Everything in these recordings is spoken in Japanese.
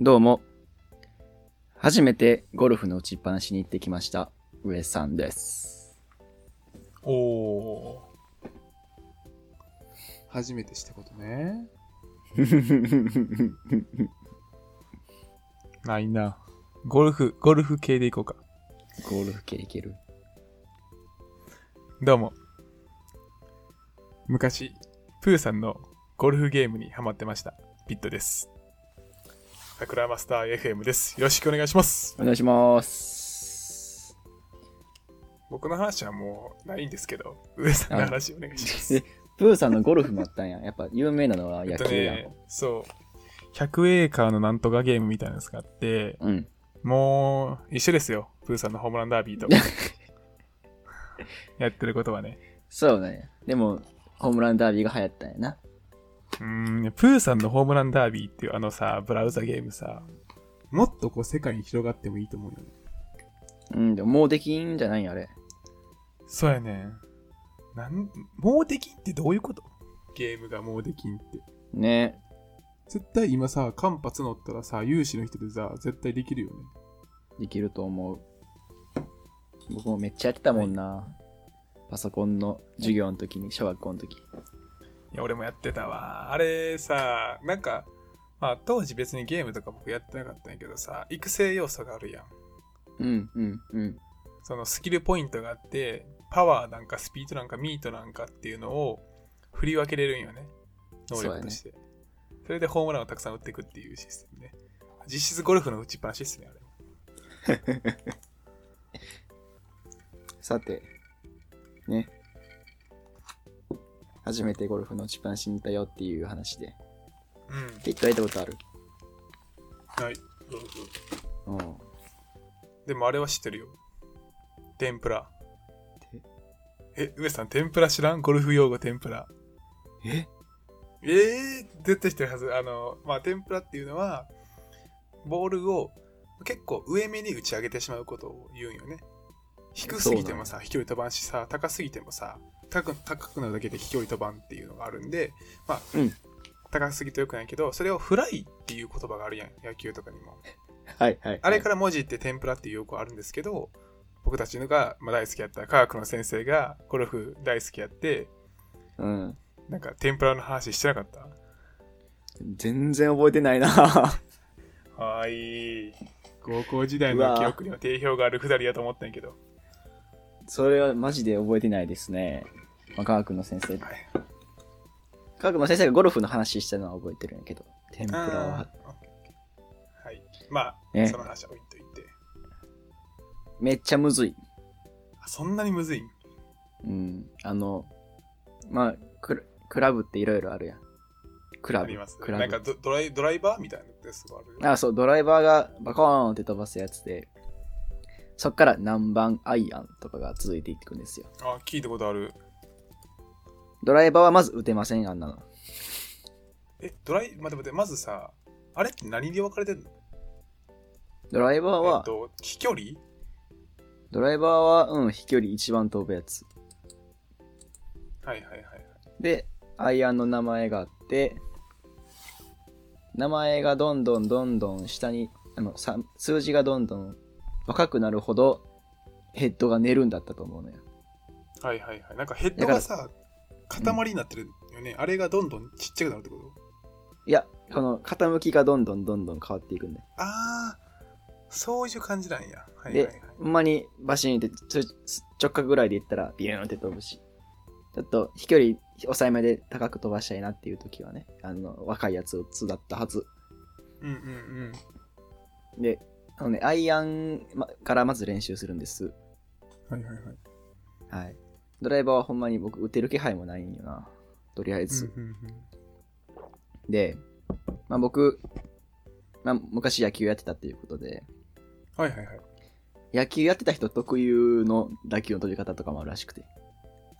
どうも。初めてゴルフの打ちっぱなしに行ってきました。上さんです。おお初めてしたことね。ないな。ゴルフ、ゴルフ系でいこうか。ゴルフ系いけるどうも。昔、プーさんのゴルフゲームにハマってました。ピットです。桜マスター FM です。よろしくお願いします。お願いします。僕の話はもうないんですけど、上さんの話お願いします。え、プーさんのゴルフもあったんや。やっぱ有名なのは野球やん。えっとね、そう。100エーカーのなんとかゲームみたいなやつがあって、うん。もう一緒ですよ。プーさんのホームランダービーと。やってることはね。そうね。でも、ホームランダービーが流行ったんやな。うーん、プーさんのホームランダービーっていうあのさ、ブラウザゲームさ、もっとこう世界に広がってもいいと思うよね。うん、でももうできんじゃないんや、あれ。そうやね。なん、もうできんってどういうこと？ゲームがもうできんって。ね。絶対今さ、間髪乗ったらさ、有志の人でさ、絶対できるよね。できると思う。僕もめっちゃやってたもんな。パソコンの授業の時に、小学校の時。いや、俺もやってたわ。あれさ、なんか、まあ当時別にゲームとか僕やってなかったんやけどさ、育成要素があるやん。うん、うん、うん。そのスキルポイントがあって、パワーなんかスピードなんかミートなんかっていうのを振り分けれるんよね。能力として。そ,、れでホームランをたくさん打っていくっていうシステムね。実質ゴルフの打ちっぱなしですね、あれ。さて、ね。初めてゴルフの打ちっぱなしに行ったよっていう話で。うん。ピットやったことあるはい。どうぞどうん。でもあれは知ってるよ。天ぷら。え、上さん、天ぷら知らん？ゴルフ用語天ぷら。え？ええー、絶対知ってるはず。あの、まあ、天ぷらっていうのは、ボールを結構上目に打ち上げてしまうことを言うんよね。低すぎてもさ、飛距離飛ばんしさ、高すぎてもさ、高く高くなるだけで飛距離飛ばんっていうのがあるんで、まあ、うん高すぎてよくないけど、それをフライっていう言葉があるやん、野球とかにも。はいはい。あれから文字って天ぷらっていう用語あるんですけど、僕たちのが、まあ、大好きやった科学の先生がゴルフ大好きやって、うん。なんか天ぷらの話してなかった？全然覚えてないな。はーい。高校時代の記憶には定評があるくだりやと思ったんやけど。それはマジで覚えてないですね。まあ、科学の先生。はい。科学の先生がゴルフの話したのは覚えてるんやけど、天ぷらは。はい。まあ、ねその話は置いといて。めっちゃむずい。あそんなにむずい？んうん。あの、まあ、クラクラブっていろいろあるやん。クラブ。あります。クラブなんか。ドドライドライバーみたいなのってすごいある？あ、そう、ドライバーがバコーンって飛ばすやつで、そっから何番アイアンとかが続いていくんですよ。あ、聞いたことある。ドライバーはまず打てません、あんなの。え、ドライ、待って待って、まずさ、あれって何で分かれてんの？ドライバーえっは、と、飛距離？ドライバーは、うん、飛距離一番飛ぶやつ。はいはいはいはい。で、アイアンの名前があって、名前がどんどんどんどん下に、あの、さ数字がどんどん若くなるほど、ヘッドが寝るんだったと思うのよ。はいはいはい。なんかヘッドがさ、塊になってるよね。あれがどんどんちっちゃくなるってこと？いや、この傾きがどんどんどんどん変わっていくんだよ。ああ、そういう感じなんや。はいはいで、はい。ほんまにバシーンってちょ直角ぐらいでいったらビューンって飛ぶし、ちょっと飛距離抑えめで高く飛ばしたいなっていう時はね、あの、若いやつを育ったはず。うんうんうん。で、あのね、アイアンまからまず練習するんです。はいはいはい。はい。ドライバーはほんまに僕打てる気配もないんよな。とりあえず。で、まあ僕、まあ昔野球やってたっていうことで、はいはいはい。野球やってた人特有の打球の取り方とかもあるらしくて。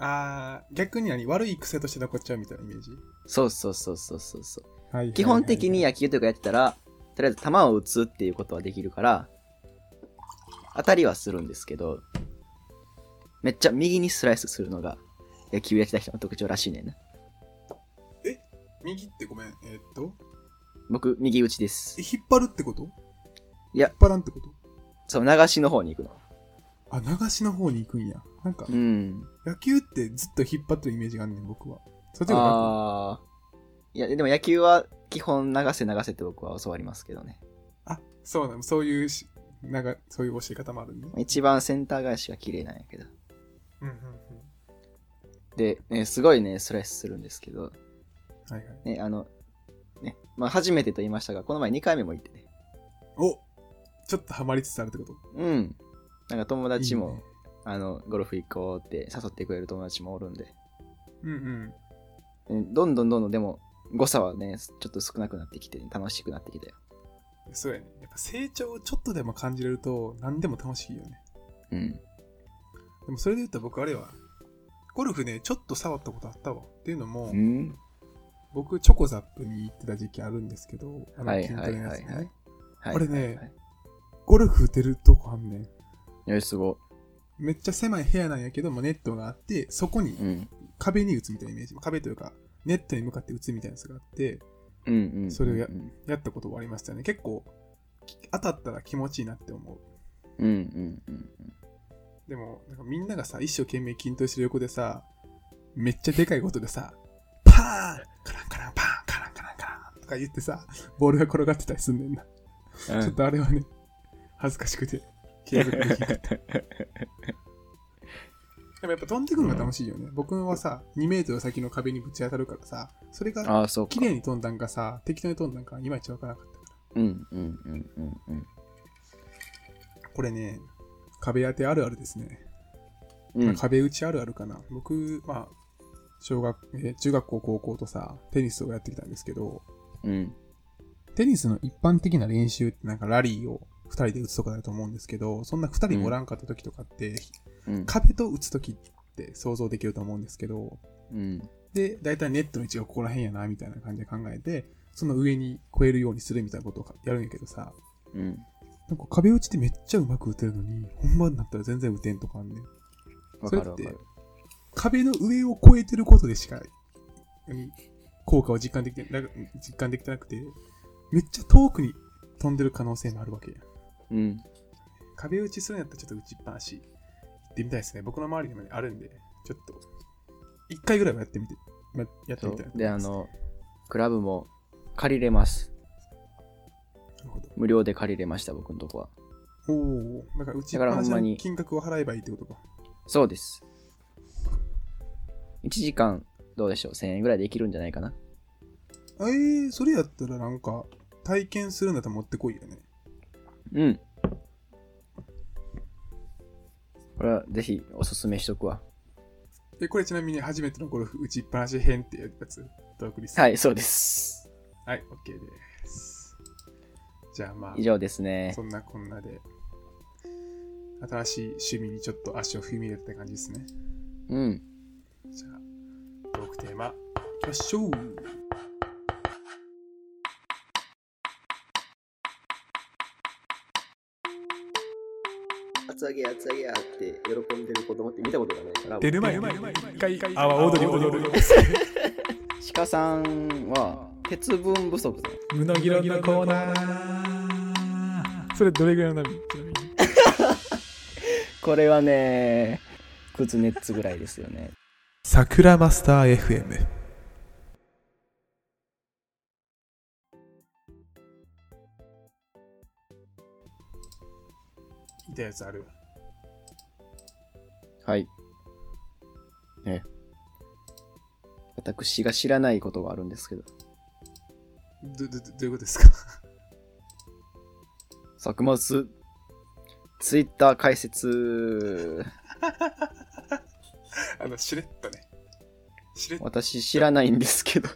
ああ、逆に何？悪い癖として残っちゃうみたいなイメージ？そうそうそうそうそうそう。基本的に野球とかやってたら、とりあえず球を打つっていうことはできるから、当たりはするんですけど、めっちゃ右にスライスするのが野球やってた人の特徴らしいねんな。右ってごめん、えーっと、僕、右打ちですえ。引っ張るってこと？いや引っ張らんってこと？そう、流しの方に行くの。あ、流しの方に行くんや。なんかう、ん。野球ってずっと引っ張ってるイメージがあんねん、僕は。そっちが楽ああ。いや、でも野球は基本流せ流せって僕は教わりますけどね。あ、そうなの。そういうし、なんか、そういう教え方もあるんね。一番センター返しが綺麗なんやけど。うんうんうん。で、ね、すごいね、ストレスするんですけど、はいはい。ね、あの、ね、まあ初めてと言いましたが、この前2回目も行ってね。おちょっとハマりつつあるってこと？うん。なんか友達も、いいねあの、ゴルフ行こうって誘ってくれる友達もおるんで、うんうん。ねどんどんどんどんでも、誤差はね、ちょっと少なくなってきて、楽しくなってきたよ。そうやね。やっぱ成長をちょっとでも感じれると、何でも楽しいよね。うん。でもそれで言ったら僕あれは、ゴルフね、ちょっと触ったことあったわ。っていうのも、うん。僕、チョコザップに行ってた時期あるんですけど、あのはい筋トレのやつね。はいはいはいはい。これねゴルフ打てるとこあんねん。すごめっちゃ狭い部屋なんやけども、ネットがあって、そこにい。うん。壁に打つみたいなイメージ。壁というか、ネットに向かって打つみたいなやつがあって、うんうんうん。それをやうんやったことはありましたね。結構、当たったら気持ちいいなって思う。うんうんうんでも、なんかみんながさ、一生懸命筋トレしてる横でさ、めっちゃでかいことでさ、パーンカランカランパーンカランカランカランとか言ってさ、ボールが転がってたりすんねんな。うん。ちょっとあれはね、恥ずかしくて、継続できなかった。でもやっぱ飛んでくるのが楽しいよね。僕はさ、2メートル先の壁にぶち当たるからさ、それがああ、そうか。綺麗に飛んだんかさ、適当に飛んだんか、いまいちわからなかったから。うんうんうんうんうん。これね、壁当てあるあるですね。うん。壁打ちあるあるかな。僕、まあ、小学、えー中学校、高校とさ、テニスをやってきたんですけど、うん。テニスの一般的な練習ってなんかラリーを2人で打つとかだと思うんですけど、そんな2人おらんかった時とかって、うん。壁と打つ時って想像できると思うんですけど、うん。で、大体ネットの位置がここら辺やな、みたいな感じで考えて、その上に越えるようにするみたいなことをやるんやけどさ、うん。なんか壁打ちってめっちゃうまく打てるのに、本番になったら全然打てんとかあんねん。わそれって。壁の上を越えてることでしか、何効果を実感できてな実感できてなくて、めっちゃ遠くに飛んでる可能性もあるわけや。うん。壁打ちするんやったらちょっと打ちっぱなし行ってみたいですね。僕の周りにもね、あるんで、ちょっと、一回ぐらいはやってみて、まやってそみたい。で、あ、の、クラブも借りれます。なるほど。無料で借りれました、僕のとこは。おお、だから打ちからほんまに金額を払えばいいってことか。そうです。1時間、どうでしょう ?1000 円ぐらいでできるんじゃないかな。えー、それやったらなんか、体験するんだったら持ってこいよね。うん。これはぜひおすすめしとくわ。え、これちなみに初めてのゴルフ打ちっぱなし編ってやつ、トークリスト。はい、そうです。はい、OK です。じゃあまあ以、上ですね。そんなこんなで、新しい趣味にちょっと足を踏み入れたって感じですね。うん。じゃあ、トークテーマ、いきましょう。厚揚げ厚揚げやって喜んでる子供って見たことがないから。出る前に、一回、あわ踊り踊り。鹿さんは鉄分不足だよ。むのぎろぎのコーナー。それどれぐらいの波？ちなみに。これはね、クズネッツぐらいですよね。桜マスター FM。いたやつある？はい。ね。私が知らないことがあるんですけど、ど、ど、どどういうことですか？作末、ツイッター解説、あの、しれっとね。しれっと。私知らないんですけど、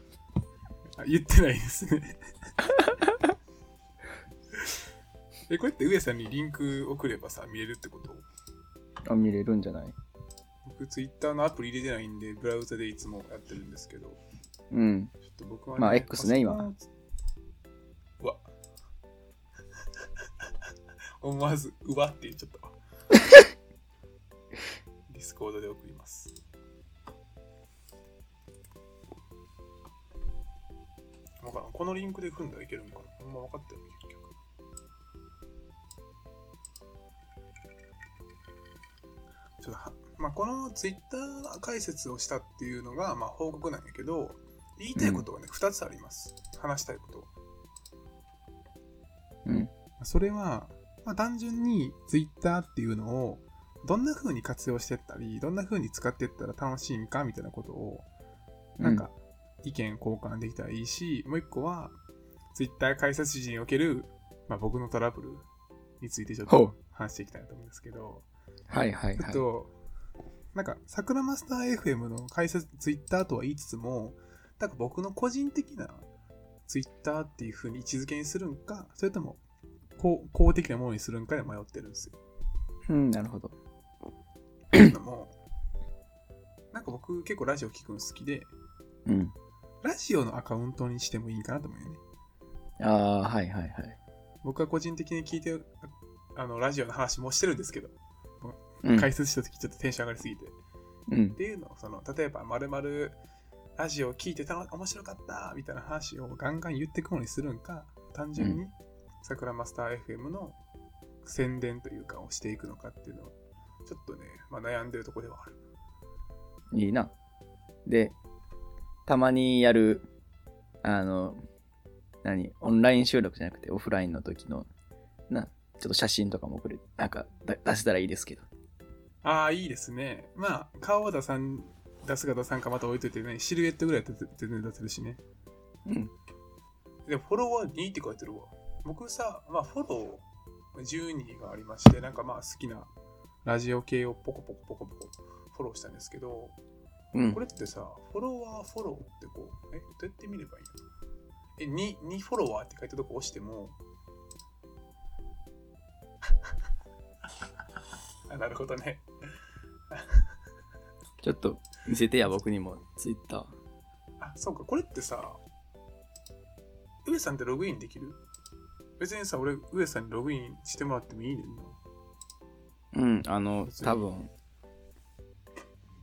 あ言ってないですね。え、これって上さんにリンク送ればさ、見れるってこと？あ見れるんじゃない？僕、ツイッターのアプリ入れてないんで、ブラウザでいつもやってるんですけど、うん。ちょっと僕は、ね、まあ X ね今思わず、うわって言っちゃったわ。Discord で送ります。もわからん。このリンクで踏んだらいけるんかな？あんま分かってない、結局。ちょっとはまあ、このツイッター解説をしたっていうのが、まあ、報告なんやけど、言いたいことはね、2つあります。話したいこと。うん。それは、まあ、単純にツイッターっていうのを、どんな風に活用してったり、どんな風に使っていったら楽しいんかみたいなことを、なんか、意見交換できたらいいし、もう一個は、ツイッター解説時における、まあ、僕のトラブルについてちょっと話していきたいなと思うんですけど、はいはいはい。えっと、なんか、桜マスター FM の解説、ツイッターとは言いつつも、なんか僕の個人的なツイッターっていう風に位置づけにするんか、それとも公公的なものにするんかで迷ってるんですよ。うん、なるほど。というのも、なんか僕結構ラジオ聞くの好きで、うん。ラジオのアカウントにしてもいいんかなと思うよね。ああ、はいはいはい。僕は個人的に聞いてる、あの、ラジオの話もしてるんですけど、うん。解説した時ちょっとテンション上がりすぎて。うんっ。ていうのをその例えばまるまるラジオを聞いてたの面白かったみたいな話をガンガン言っていくものにするんか単純に桜マスター FM の宣伝というかをしていくのかっていうのはちょっとね、まあ、悩んでるところではあるいいな。で、たまにやる、あの、何、オンライン収録じゃなくてオフラインの時の、な、ちょっと写真とかも送る、なんかだ出せたらいいですけど。ああいいですねまあ顔は出さん出すか出さんかまた置いといてねシルエットぐらい全然出せるしねうん。でもフォロワー2って書いてるわ僕さまあフォロー12がありましてなんかまあ好きなラジオ系をポコポコポコポコフォローしたんですけどうんこ。れってさ、フォロワーフォローってこう、え、どうやって見ればいいの？え、2、2フォロワーって書いたとこ押しても、あなるほどね。ちょっと見せてや、僕にも、ツイッター。あ、そうか、これってさ、上さんってログインできる？別にさ、俺、上さんにログインしてもらってもいいねんな。うん、あの、多分、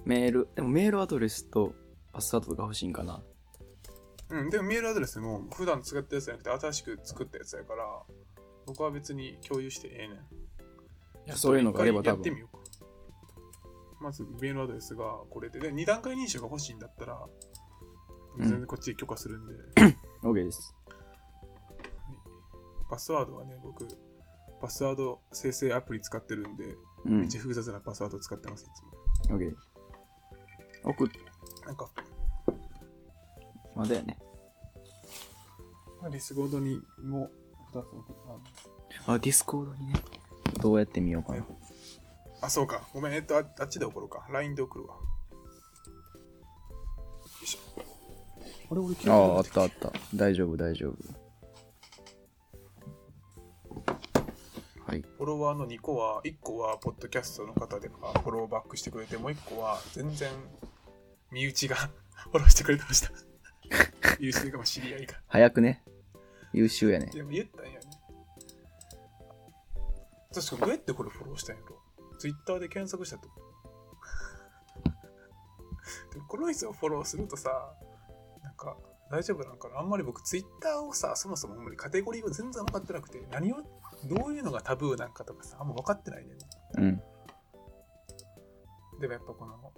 メール、でもメールアドレスとパスワードが欲しいんかな。うん、でもメールアドレスも普段使ったやつじゃなくて新しく作ったやつやから、僕は別に共有してええねん。いやそういうのがあれば多分一回やってみ。ようか。まず、メールアドレスがこれで、で、2段階認証が欲しいんだったら、うん全然こっちで許可するんで、OK です。パスワードはね、僕、パスワード生成アプリ使ってるんで、うんめっち。ゃ複雑なパスワード使ってます、いつも。OK。送っ、なんか、まだよね。まあディスコードにも2つ送ったあ、ディスコードにね。どうやって見ようかな。あ、そうか。ごめん、えっと、ああっちで送ろうか。LINE で送るわ。よいしょ。あれ、俺、ああ、あったあった。大丈夫、大丈夫。はい。フォロワーの2個は、1個はポッドキャストの方でフォローバックしてくれて、もう1個は全然身内が フォローしてくれてました。優秀かも知り合いが。早くね。優秀やね。でも言ったんやね。確かどうやってこれフォローしたんやろ ?Twitter で検索したと でもこの人をフォローするとさ、なんか大丈夫なんかなあんまり僕 Twitter をさ、そもそもカテゴリーを全然分かってなくて、何を、どういうのがタブーなんかとかさ、あんま分かってないねん。うん。でもやっぱこの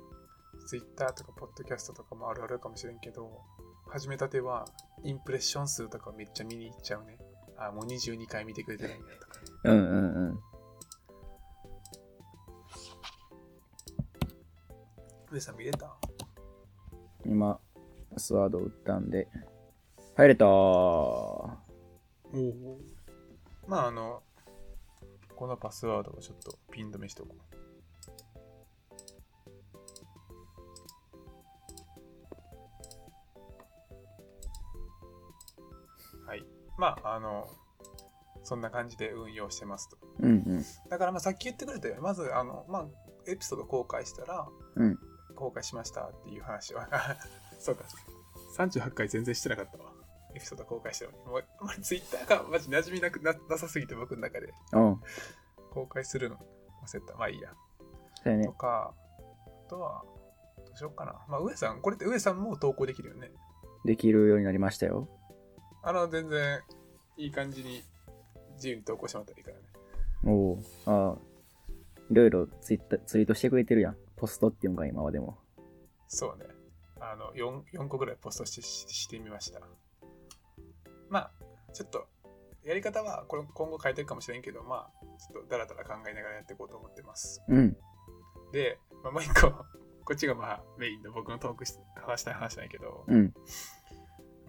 Twitter とかポッドキャストとかもあるあるかもしれんけど、始めたてはインプレッション数とかめっちゃ見に行っちゃうね。あ、もう22回見てくれてないんだとか。うんうんうん。上さん見れた？今、パスワードを打ったんで。入れたー。おお。まああの、このパスワードをちょっとピン止めしておこう。はい。まあ、あの、そんな感じで運用してますと。うんうん。だからまあさっき言ってくれたようにまずあの、まあ、エピソード公開したら、うん公開しましたっていう話は そうか38回全然してなかったわエピソード公開したのにもうあんまりツイッターがマジ馴染みなくななさすぎて僕の中でうん。公開するの忘れたまあいいやそうやねと。かあとはどうしようかなまあ上さんこれって上さんも投稿できるよねできるようになりましたよ。あの、全然、いい感じに自由に投稿してもらったらいいからね。おおああ。いろいろツイッターツイートしてくれてるやん。ポストっていうのが今はでも。そうね。あの、4, 4個ぐらいポストしてししてみました。まあ、ちょっと、やり方はこれ今後変えていくかもしれんけど、まあ、ちょっとだらだら考えながらやっていこうと思ってます。うん。で、まあ、もう一個、こっちがまあメインの僕のトークし話したい話なんやけど、うん。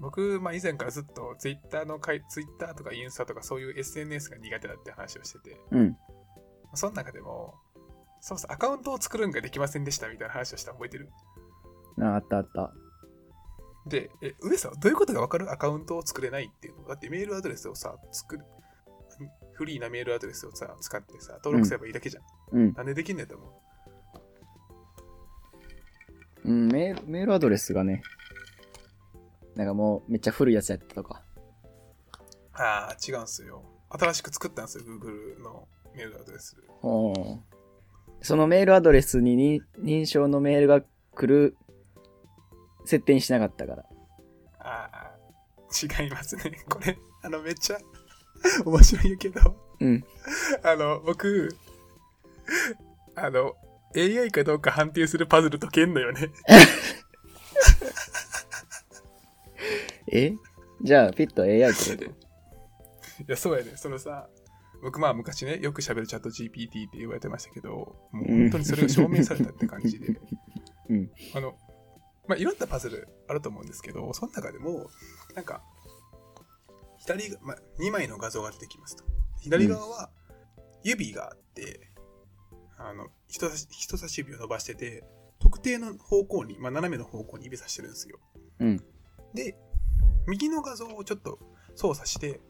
僕、まあ、以前からずっとツイッターのかいツイッターとかインスタとかそういう SNS が苦手だって話をしてて、うん。その中でも、そもそもアカウントを作るんができませんでしたみたいな話をしたの覚えてる？ああったあった。で、え、上さん、どういうことがわかる？アカウントを作れないっていうの？だってメールアドレスをさ、作る、フリーなメールアドレスをさ、使ってさ、登録すればいいだけじゃん。うん。なんでできんねんと思う？うん、メールメールアドレスがね、なんかもうめっちゃ古いやつやったとか。ああ、違うんすよ。新しく作ったんですよ、Google のメールアドレス。そのメールアドレスにに認証のメールが来る設定にしなかったから。ああ、違いますね。これ、あの、めっちゃ 面白いけど、うん。あの、僕、あの、AI かどうか判定するパズル解けんのよね。え？じゃあ、ピット AI ってこいや、そうやね。そのさ、僕まあ昔ね、よく喋るチャット GPT って言われてましたけど、もう本当にそれが証明されたって感じで。うんあの、まあいろんなパズルあると思うんですけど、その中でも、なんか、左が、まあ、2枚の画像が出てきますと。左側は指があって、あの人差し人差し指を伸ばしてて、特定の方向に、まあ、斜めの方向に指さしてるんですよ。うん。で、右の画像をちょっと操作して、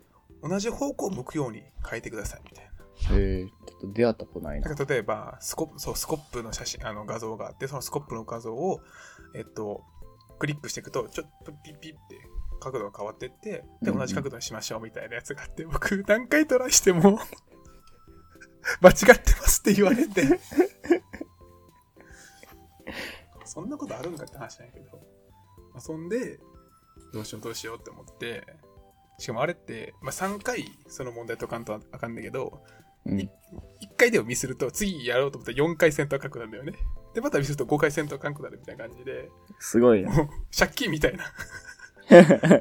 同じ方向を向くように変えてくださいみたいな。とえー、ちょっと出会ったことないな。なんか例えばスコップ、そう、スコップの写真、あの画像があって、そのスコップの画像を、えっと、クリックしていくと、ちょっとピッピッって角度が変わってって、で、同じ角度にしましょうみたいなやつがあって、僕何回トライしても、間違ってますって言われて。そんなことあるんかって話なんやけど。まあ、そんで、どうしようどうしようって思って、しかもあれって、まあ、3回その問題解かんとあかんだけど、うん。1回でもミスると次やろうと思ったら4回戦闘書くなんだよね。で、またミスると5回戦闘書くなるみたいな感じで、すごいな。もう借金みたいな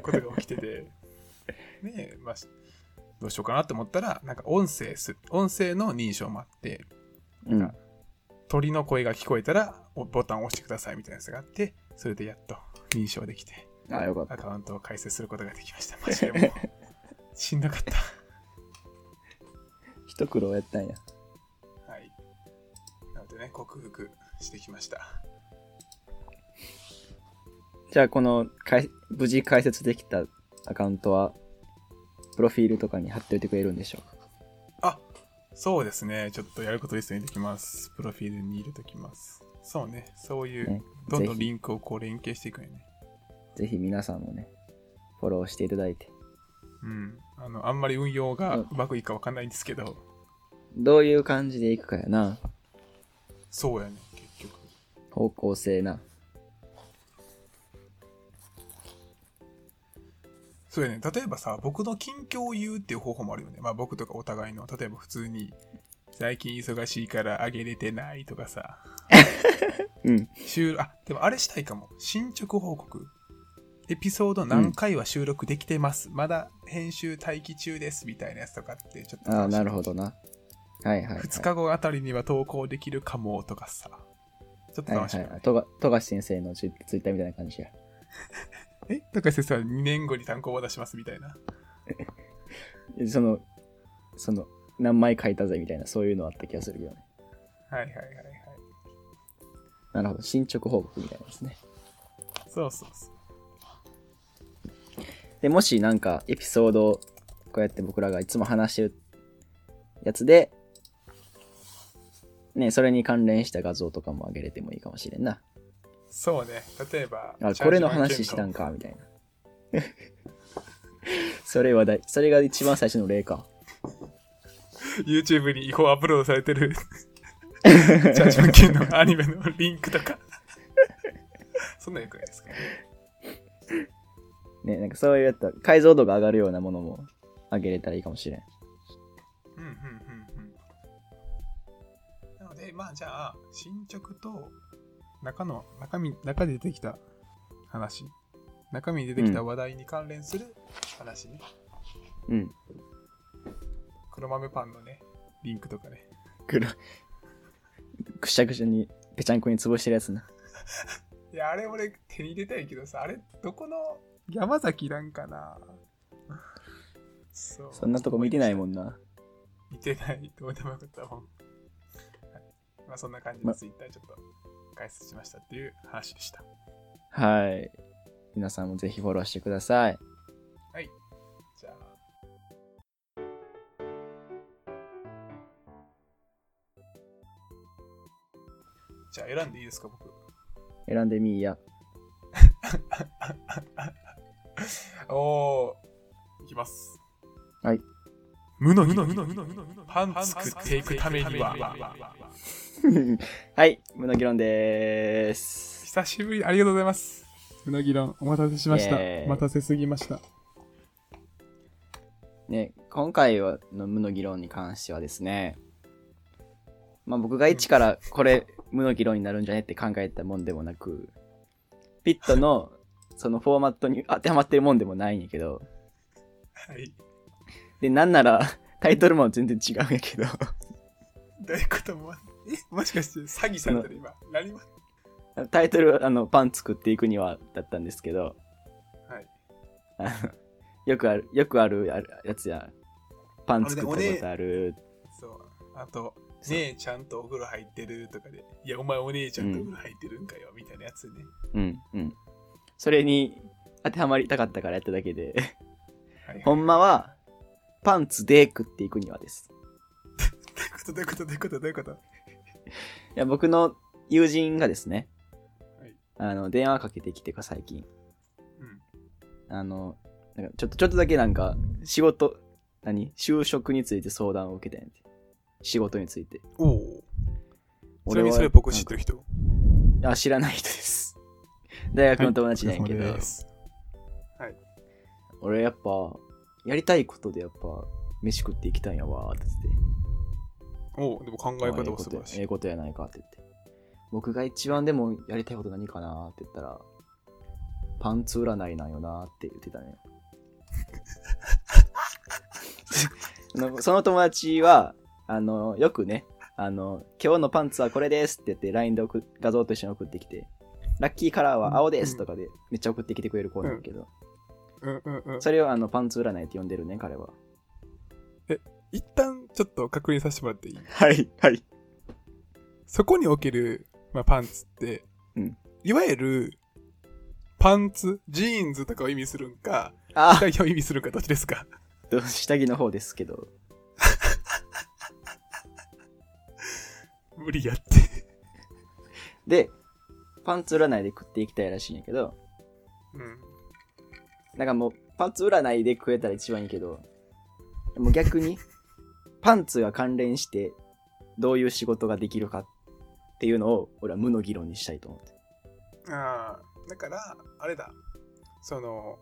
ことが起きてて、ねえ、まあ、どうしようかなって思ったら、なんか音声す、音声の認証もあって、うん。鳥の声が聞こえたらおボタンを押してくださいみたいなやつがあって、それでやっと認証できて、あ、よかった。アカウントを開設することができました。マジでもう、しんどかった。一苦労やったんや。はい。なのでね、克服してきました。じゃあ、このかい、無事開設できたアカウントは、プロフィールとかに貼っておいてくれるんでしょうか？あそうですね。ちょっとやることリストにできます。プロフィールに入れときます。そうね。そういう、ねどんどんリンクをこう連携していくよね。ぜひ皆さんもね、フォローしていただいて、うん。あの、あんまり運用がうまくいいかわかんないんですけど、どういう感じでいくかやな。そうやね。方向性な。そうやね。例えばさ、僕の近況を言うっていう方法もあるよね。まあ僕とかお互いの、例えば普通に、最近忙しいからあげれてないとかさ、うん。収あ、でもあれしたいかも。進捗報告。エピソード何回は収録できてます。まだ編集待機中です。みたいなやつとかって、ちょっとああ、なるほどな。はいはい、はい。2日後あたりには投稿できるかもとかさ。ちょっとはい楽しみ、はい。とが、富樫先生のツイツイッターみたいな感じや。え？高橋先生は2年後に単行を出しますみたいな。その、その、何枚書いたぜみたいな、そういうのあった気がするけどね。はいはいはいはい。なるほど。進捗報告みたいなですね。そうそうそう。で、もしなんかエピソード、こうやって僕らがいつも話してるやつで、ね、それに関連した画像とかも上げれてもいいかもしれんな。そうね。例えば、あ、これの話したんか、みたいな。それはだい、それが一番最初の例か。YouTube に違法アップロードされてる チャージマンキンのアニメのリンクとか。そんなんよくないですか？ね。ね、なんかそういうやったら解像度が上がるようなものもあげれたらいいかもしれん。うんうんうんうん。まあじゃあ、進捗と中の、中身、中で出てきた話、中身に出てきた話題に関連する話ね。うん。黒豆パンのね、リンクとかね。黒。くしゃくしゃに、ぺちゃんこに潰してるやつな。いや、あれ俺手に入れたいけどさ、あれ、どこの山崎なんかなそんなとこ見てないもんな。見てない。どうでもよかったもん。はいまあそんな感じでまツイッターちょっと解説しましたっていう話でした。はい。皆さんもぜひフォローしてください。じゃあ。じゃあ選んでいいですか、僕。選んでみいや。おー、いきます。はい。無の無の無の無の無の無のパン作っていくためには。はい。無の議論でーす。久しぶり、ありがとうございます。無の議論、お待たせしました。お待たせすぎました。ね、今回はの無の議論に関してはですね、まあ僕が一からこれ無の議論になるんじゃねって考えたもんでもなく、ピットのそのフォーマットに当てはまってるもんでもないんやけど、はい。で、なんならタイトルも全然違うんやけど、どういうことも、え、もしかして詐欺されてる今。何も。タイトルあのパン作っていくにはだったんですけど、はい。あのよくある、よくあるややつや、パン作ったことある、そう。あと、姉ちゃんとお風呂入ってるとかで、いや、お前お姉ちゃんとお風呂入ってるんかよ、みたいなやつね。うん、うん。それに当てはまりたかったからやっただけで、はい、はい。ほんまは、パンツで食っていくにはです。どういうこと？どういうこと？どういうこと？どういうこいや、僕の友人がですね、はいあの、電話かけてきてか、最近。とうん。あの、なんかちょっと、ちょっとだけなんか、仕事、何？就職について相談を受けたんやて。仕事について。おお。ちなみにそれ僕知ってる人？あ、知らない人です。大学の友達なんやけど、お疲れ様です俺やっぱ、やりたいことでやっぱ、飯食っていきたいんやわーって言って。おお、でも考え方は素晴らしい。ええことやないかって言って。僕が一番でもやりたいこと何かなって言ったら、パンツ占いなんよなって言ってたね。その友達は、あの、よくね、あの、今日のパンツはこれですって言って LINE で画像と一緒に送ってきて、ラッキーカラーは青ですとかでめっちゃ送ってきてくれる子なんだけど、うんうんうん。それをあのパンツ占いって呼んでるね、彼は。一旦ちょっと確認させてもらっていい？はい、はい。そこにおける、まあ、パンツって、うんいわゆる、パンツ、ジーンズとかを意味するんか、あ下着を意味するんか、どっちですか？下着の方ですけど。無理やって。で、パンツ占いで食っていきたいらしいんやけど、うん。なんかもう、パンツ占いで食えたら一番いいけど、もう逆に、パンツが関連して、どういう仕事ができるかっていうのを、俺は無の議論にしたいと思って。ああ、だから、あれだ。その、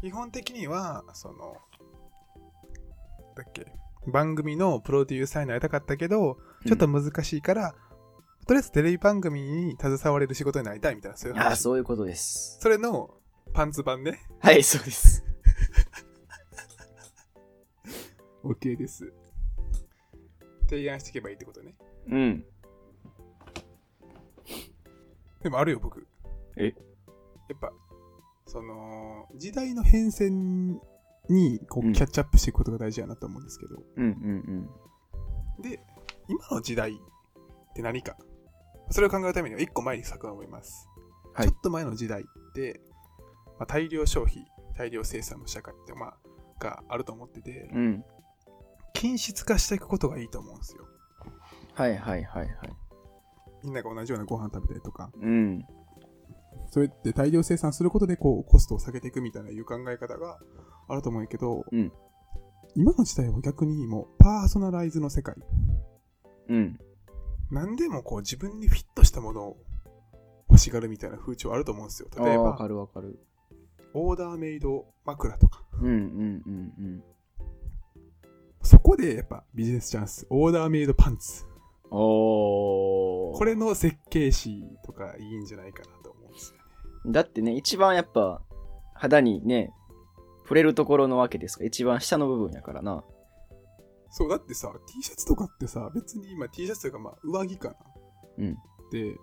基本的には、その、だっけ、番組のプロデューサーになりたかったけど、ちょっと難しいから、とりあえずテレビ番組に携われる仕事になりたいみたいな、そういうああ、話。そういうことです。それのパンツ版ね。はい、そうです。OK です。提案していけばいいってことね。うん。でもあるよ、僕。え？やっぱ、その、時代の変遷にこうんうキャッチアップしていくことが大事やなと思うんですけど、うんうんで、今の時代って何か？それを考えるためには一個前に遡ります。はいちょっと前の時代って、まあ、大量消費、大量生産の社会って、まあ、があると思ってて、うん。うん。均質化していくことがいいと思うんですよ。はいはいはいはい。みんなが同じようなご飯食べたりとか、うん。それって大量生産することでこうコストを下げていくみたいないう考え方があると思うけど、うん今の時代は逆にもうパーソナライズの世界。うん。何でもこう自分にフィットしたものを欲しがるみたいな風潮あると思うんですよ。ああ、わ例えば、かるわかる。オーダーメイド枕とか。うんうんうんうん。そこでやっぱビジネスチャンス。オーダーメイドパンツ。おー。これの設計士とかいいんじゃないかなと思うんですよね。だってね、一番やっぱ肌にね、触れるところのわけですか？ら、一番下の部分やからな。そう、だってさ、T シャツとかってさ、別に今 T シャツとかまあ上着かな。うん。で、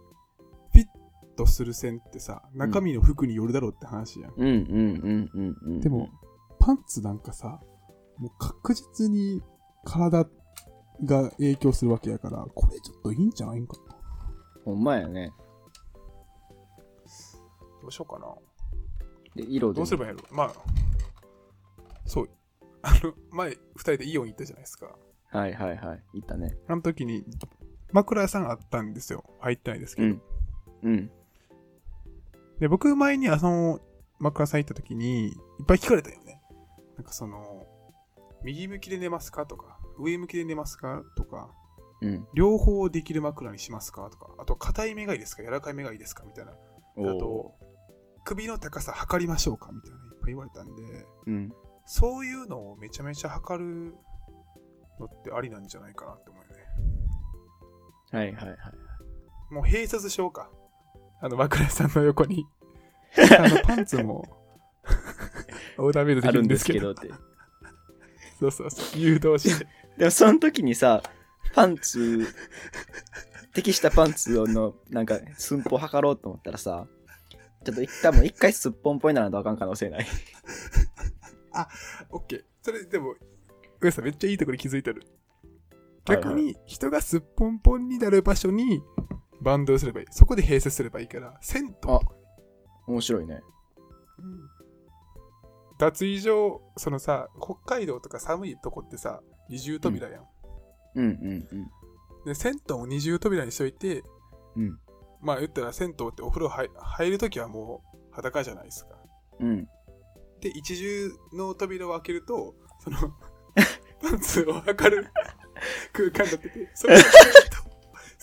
トする線ってさ、中身の服によるだろうって話やん。うんうんうんうんうん。でも、パンツなんかさ、もう確実に体が影響するわけやから、これちょっといいんじゃないんかな。ほんまやね。どうしようかな。で、色で。どうすればいいんやろまあ、そう。あの、前、二人でイオン行ったじゃないですか。はいはいはい。いったね。あの時に、枕屋さんあったんですよ。入ってないですけど。うん。うん。で、僕前にあの、枕屋さん行った時に、いっぱい聞かれたよね。なんかその、右向きで寝ますかとか、上向きで寝ますか？とか、うん。両方できる枕にしますか？とか、あと、硬い目がいいですか？柔らかい目がいいですか？みたいな。あおと、首の高さ測りましょうか？みたいな、いっぱい言われたんで、ーうん。そういうのをめちゃめちゃ測るのってありなんじゃないかなって思うよね。はいはいはい。もう併設しようか。あの、枕屋さんの横に。あの、パンツも、オーダーメイドであるんきるんですけど。けどって。そうそうそう。誘導して。でもその時にさ、パンツ、適したパンツの、なんか、寸法測ろうと思ったらさ、ちょっと一多分一回すっぽんぽいならとあかん可能性ない？オッケー。それ、でも、上さんめっちゃいいところに気づいてる。逆はいに、人がすっぽんぽんになる場所に、バンドをすればいい。そこで併設すればいいから、銭湯とか面白いね。うん脱衣所、そのさ、北海道とか寒いとこってさ、二重扉やん。うんうんうん。で、銭湯を二重扉にしといて、うん。まあ言ったら銭湯ってお風呂入入るときはもう裸じゃないですか。うん。で、一重の扉を開けると、その、パンツを測る 空間になってて、それを開けると、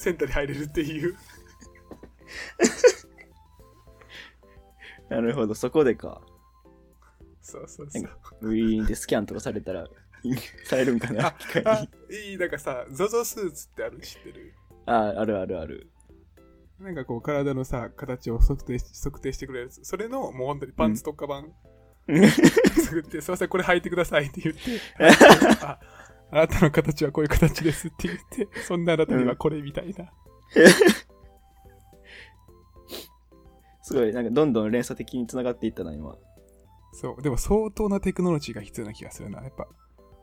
センターに入れるっていう。なるほど、そこでか。そうそうそう。ウィーンでスキャンとかされたら、されるんかなあ機械あに。、いい、なんかさ、ゾゾスーツってある知ってる？あ、あるあるある。なんかこう体のさ、形を測定し測定してくれるやつ。それのもう本当にパンツ特化版作って、すいません、これ履いてくださいって言って、あ、あなたの形はこういう形ですって言って、そんなあなたにはこれみたいな。すごい、なんかどんどん連鎖的に繋がっていったな、今。そう、でも相当なテクノロジーが必要な気がするな。やっぱ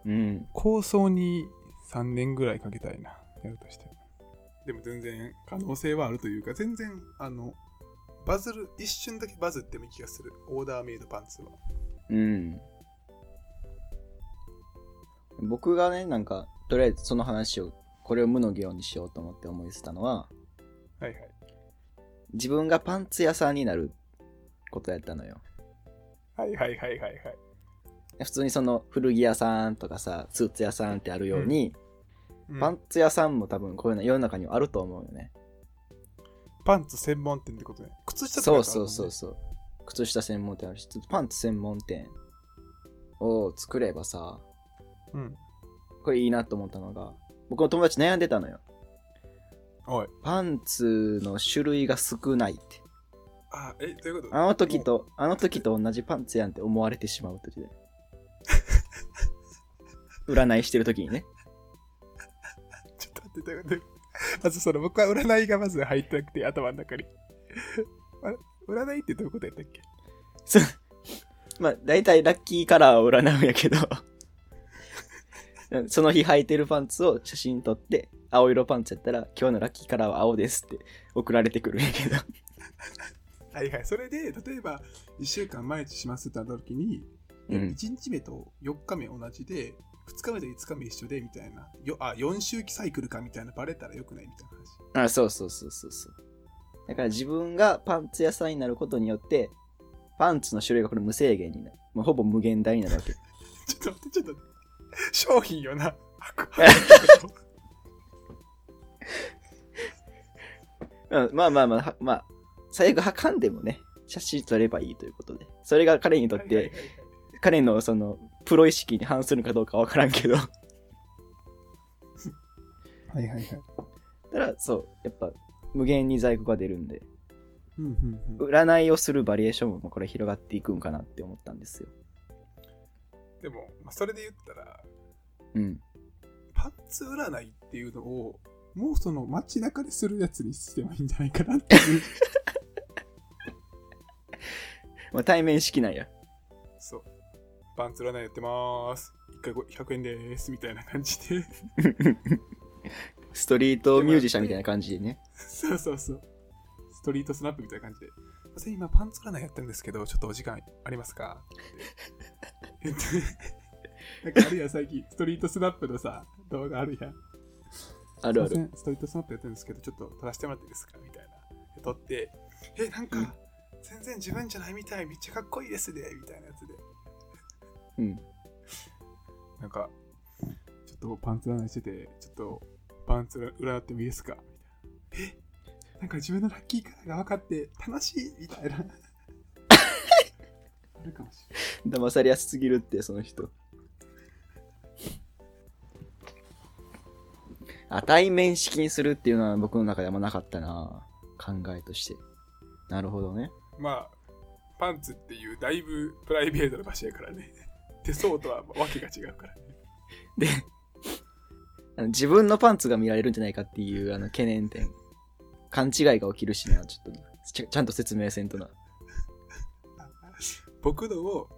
うん。構想に3年ぐらいかけたいな、やるとして。でも全然可能性はあるというか、全然、あの、バズる、一瞬だけバズってもいい気がする。オーダーメイドパンツは。うん。僕がね、なんか、とりあえずその話を、これを無の行にしようと思って思いついたのは、はいはい。自分がパンツ屋さんになることやったのよ。はいはいはいはいはい。普通にその古着屋さんとかさ、スーツ屋さんってあるように、うんパンツ屋さんも多分こういうの世の中にはあると思うよね。パンツ専門店ってことね。靴下とかそうそうそうそう。靴下専門店あるし、パンツ専門店を作ればさ、うん。これいいなと思ったのが、僕の友達悩んでたのよ。おい。パンツの種類が少ないって。あ、え、どういうこと？あの時と、あの時と同じパンツやんって思われてしまう時で。占いしてる時にね。ちょっと待って、どういうこと？まずその僕は占いがまず入ってなくて頭の中に。あ占いってどういうことやったっけ？そう。まあ、大体ラッキーカラーを占うんやけど、その日履いてるパンツを写真撮って、青色パンツやったら、今日のラッキーカラーは青ですって送られてくるんやけど。はいはい。それで、例えば、1週間毎日しますってなった時に、うん1日目と4日目同じで、2日目と5日目一緒でみたいな。よあ、4周期サイクルかみたいなバレたらよくないみたいな話。あ、そうそうそうそうそう。だから自分がパンツ屋さんになることによって、パンツの種類がこれ無制限になる。もうほぼ無限大になるわけ。ちょっと待って、ちょっと待って。商品よな。う んまあまあまあ、はまあ、最悪はかんでもね、写真撮ればいいということで。それが彼にとって、彼のその、プロ意識に反するかどうかわからんけど。はいはいはい。ただ、そう、やっぱ、無限に在庫が出るんで、うんうんうん占いをするバリエーションもこれ広がっていくんかなって思ったんですよ。でも、まあ、それで言ったら、うん。パンツ占いっていうのを、もうその街中でするやつにしてもいいんじゃないかなっていう。まあ、対面式なんや。そう。パンツ占いやってまーす。1回100円でーす。みたいな感じで。ストリートミュージシャンみたいな感じでね。そうそうそう。ストリートスナップみたいな感じで。私今パンツ占いやってるんですけど、ちょっとお時間ありますか？なんかあるやん、最近、ストリートスナップのさ、動画あるやん。あるある。ストリートスナップやってるんですけど、ちょっと撮らせてもらっていいですか？みたいな。で撮って、え、なんか、全然自分じゃないみたい、めっちゃかっこいいですね、みたいなやつで。うん。なんか、ちょっとパンツ占いしてて、ちょっとパンツ占ってもいいですか？みたいな。えなんか自分のラッキーカラーが分かって楽しいみたいな。あるかもしれない。騙されやすすぎるって、その人。あ、対面式にするっていうのは僕の中であんまなかったな。考えとして。なるほどね。まあ、パンツっていうだいぶプライベートな場所やからね。手相とはわけが違うからね。で、あの自分のパンツが見られるんじゃないかっていうあの懸念点。勘違いが起きるしな、ちょっとちゃ。ちゃんと説明せんとな。僕のを、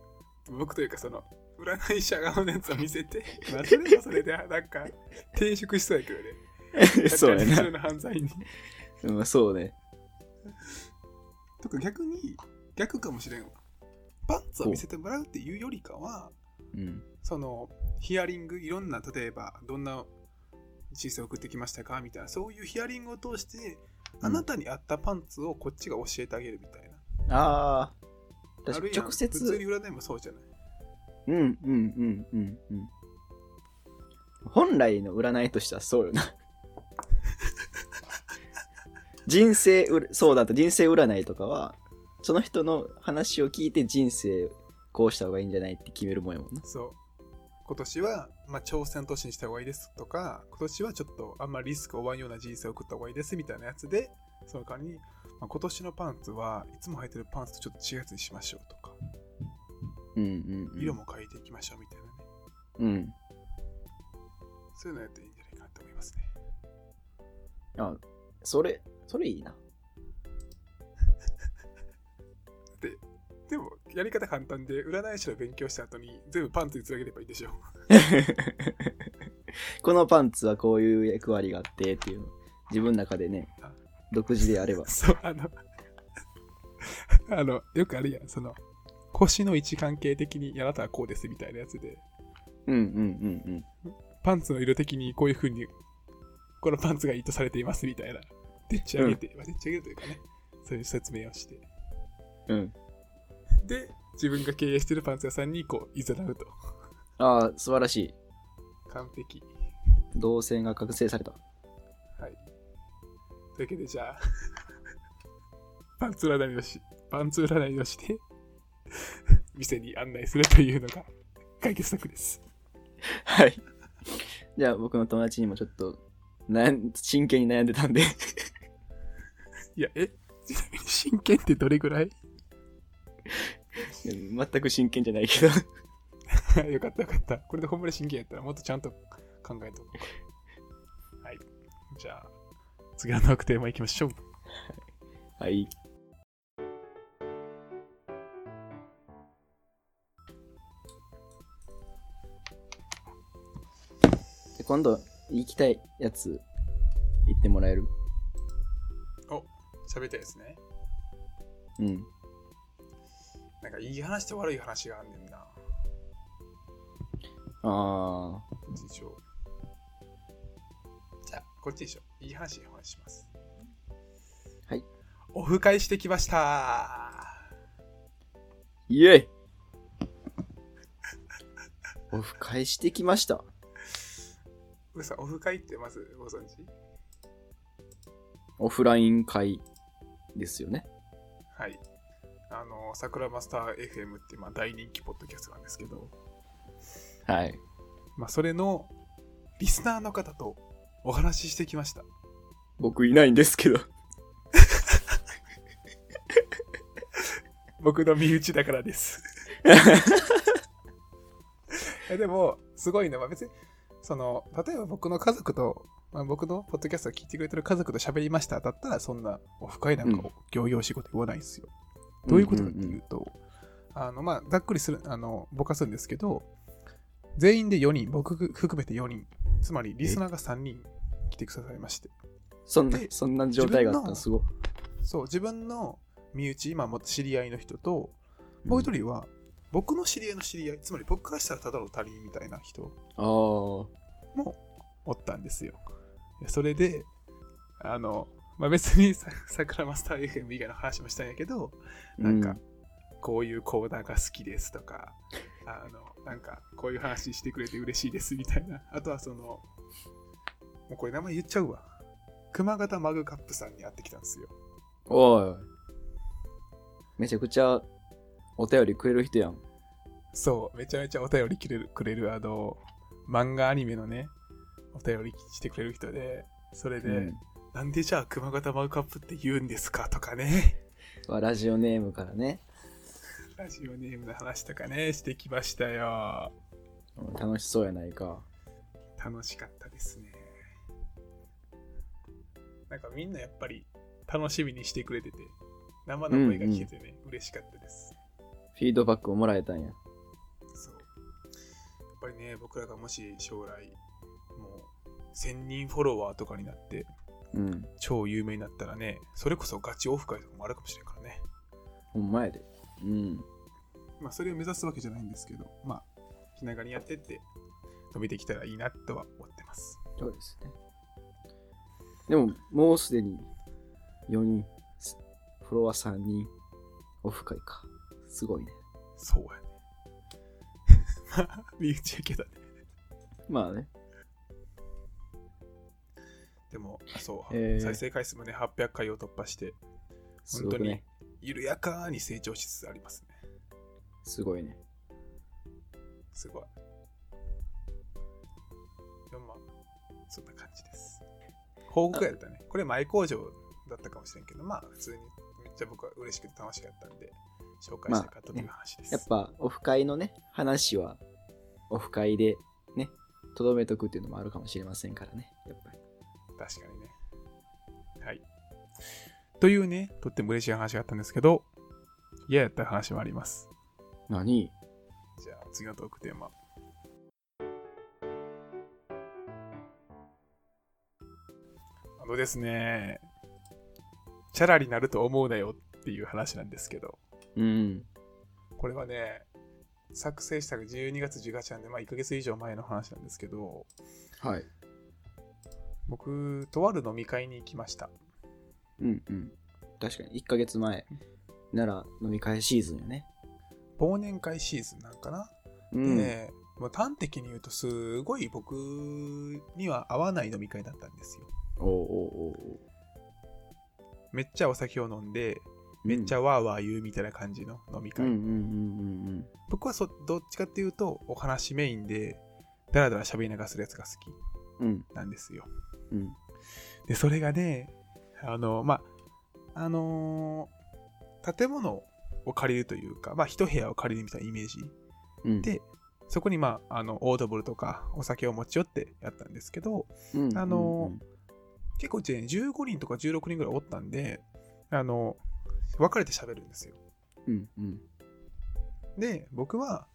僕というかその、占い師側のやつを見せて、まあ、それもそれで、なんか、転職しそうやけどね。そうや普通の犯罪に。な。うん、そうね。とか逆に、逆かもしれんわ。パンツを見せてもらうっていうよりかは、うん。その、ヒアリング、いろんな、例えば、どんな人生を送ってきましたかみたいな、そういうヒアリングを通して、あなたに合ったパンツをこっちが教えてあげるみたいな。ああ。あ確かに直接。物理占いもそうじゃない？うんうんうんうんうん。本来の占いとしてはそうよな。人生そうだった、人生占いとかは、その人の話を聞いて人生こうした方がいいんじゃないって決めるもんやもんな。そう。今年は、まあ、挑戦年にした方がいいですとか、今年はちょっとあんまりリスクを負わんような人生を送った方がいいですみたいなやつで、その代わりに、まあ、今年のパンツはいつも履いてるパンツとちょっと違うやつにしましょうとか、うんうん、うん。色も変えていきましょうみたいなね。うん。そういうのやっていいんじゃないかなと思いますね。あ、それ、それいいな。でも、やり方簡単で、占い師の勉強した後に全部パンツにつなげればいいでしょ。このパンツはこういう役割があってっていうの自分の中でねあ、独自でやれば。そう、あの、あの、よくあるやん、その、腰の位置関係的にあなたはこうですみたいなやつで、うんうんうんうん。パンツの色的にこういう風に、このパンツがいいとされていますみたいな。でっち上げて、まあでっち上げるというかね、そういう説明をして。うん。で、自分が経営してるパンツ屋さんにこう、いざなうと。ああ、素晴らしい。完璧。動線が覚醒された。はい。というわけで、じゃあ、パンツ占いをし、パンツ占いをして、店に案内するというのが解決策です。はい。じゃあ僕の友達にもちょっと悩ん真剣に悩んでたんでいや、え？ちなみに真剣ってどれぐらい？全く真剣じゃないけど よかったよかった。これでほんまに真剣やったらもっとちゃんと考えとこう。はい。じゃあ、次のトークテーマいきましょう。はい。で今度行きたいやつ言ってもらえる？お、喋りたいですね。うん。なんかいい話と悪い話があんねんな。ああ。じゃあ、こっちでしょう。いい話お話しします。はい。オフ会してきました。イエイ オフ会してきました。うさん、オフ会ってまずご存知？オフライン会ですよね。はい。あの、桜マスター FM ってまあ大人気ポッドキャストなんですけど、はい。まあそれのリスナーの方とお話ししてきました。僕いないんですけど。僕の身内だからです。えでも、すごいね。まあ、別に、その、例えば僕の家族と、まあ、僕のポッドキャストを聞いてくれてる家族と喋りましただったら、そんなオフ会なんかを行々仕事言わないんですよ。どういうことかっていうと、あの、まあ、ざっくりする、あの、ぼかすんですけど、全員で4人、僕含めて4人、つまりリスナーが3人来てくださいまして、そんなで、そんな状態があったすごい。そう、自分の身内、今も知り合いの人と、もう一人は、僕の知り合いの知り合い、つまり僕からしたらただの他人みたいな人ああ。もおったんですよ。でそれで、あの、まあ、別にさ桜マスター FM 以外の話もしたんやけど、なんか、こういうコーナーが好きですとか、あの、なんか、こういう話してくれて嬉しいですみたいな。あとはその、もうこれ名前言っちゃうわ。熊形マグカップさんに会ってきたんですよ。おい。めちゃくちゃお便りくれる人やん。そう、めちゃめちゃお便りくれる、くれる、あの、漫画アニメのね、お便りしてくれる人で、それで、うんなんでじゃあ熊形マグカップって言うんですかとかね、はラジオネームからね。ラジオネームの話とかね、してきましたよ。うん楽しそうやないか。楽しかったですね。なんかみんなやっぱり楽しみにしてくれてて、生の声が聞けてね、嬉しかったです。フィードバックをもらえたんや。そう。やっぱりね、僕らがもし将来、もう、1000人フォロワーとかになって、うん。超有名になったらね、それこそガチオフ会とかもあるかもしれんからね。ほんまやで。うん。まあ、それを目指すわけじゃないんですけど、まあ、気長にやってって、伸びてきたらいいなとは思ってます。そうですね。でも、もうすでに4人、すフォロワー3人、オフ会か。すごいね。そうやね。まあ、身内やけどね。まあね。でも、そう、えー再生回数もね、800回を突破して、すごくね。緩やかに成長しつつありますね。すごいね。すごい。でもまあ、そんな感じです。報告やったね。これ前工場だったかもしれんけど、まあ普通にめっちゃ僕は嬉しくて楽しかったんで、紹介したかったという話です。やっぱ、オフ会のね、話は、オフ会でね、とどめとくっていうのもあるかもしれませんからね。やっぱり。確かにね。はい。というね、とっても嬉しい話があったんですけど、嫌やった話もあります。何？じゃあ次のトークテーマ。あのですね、チャラになると思うなよっていう話なんですけど、うん。これはね、作成したのが12月10月なんで、まあ1ヶ月以上前の話なんですけど、はい。僕、とある飲み会に行きました。うんうん。確かに、1ヶ月前なら飲み会シーズンよね。忘年会シーズンなんかな、うん。で、もう端的に言うと、すごい僕には合わない飲み会だったんですよ。おうおうおうめっちゃお酒を飲んで、めっちゃワーワー言うみたいな感じの飲み会。僕はそどっちかっていうと、お話メインで、だらだら喋りながらするやつが好きなんですよ。うん。で、それがね、あの、まあ、あのー建物を借りるというか、まあ、一部屋を借りるみたいなイメージうん。で、そこに、まあ、あの、オードブルとかお酒を持ち寄ってやったんですけど、うん、あの結構うちね15人とか16人ぐらいおったんで、あの、分かれて喋るんですよ。うんうん。で、僕は、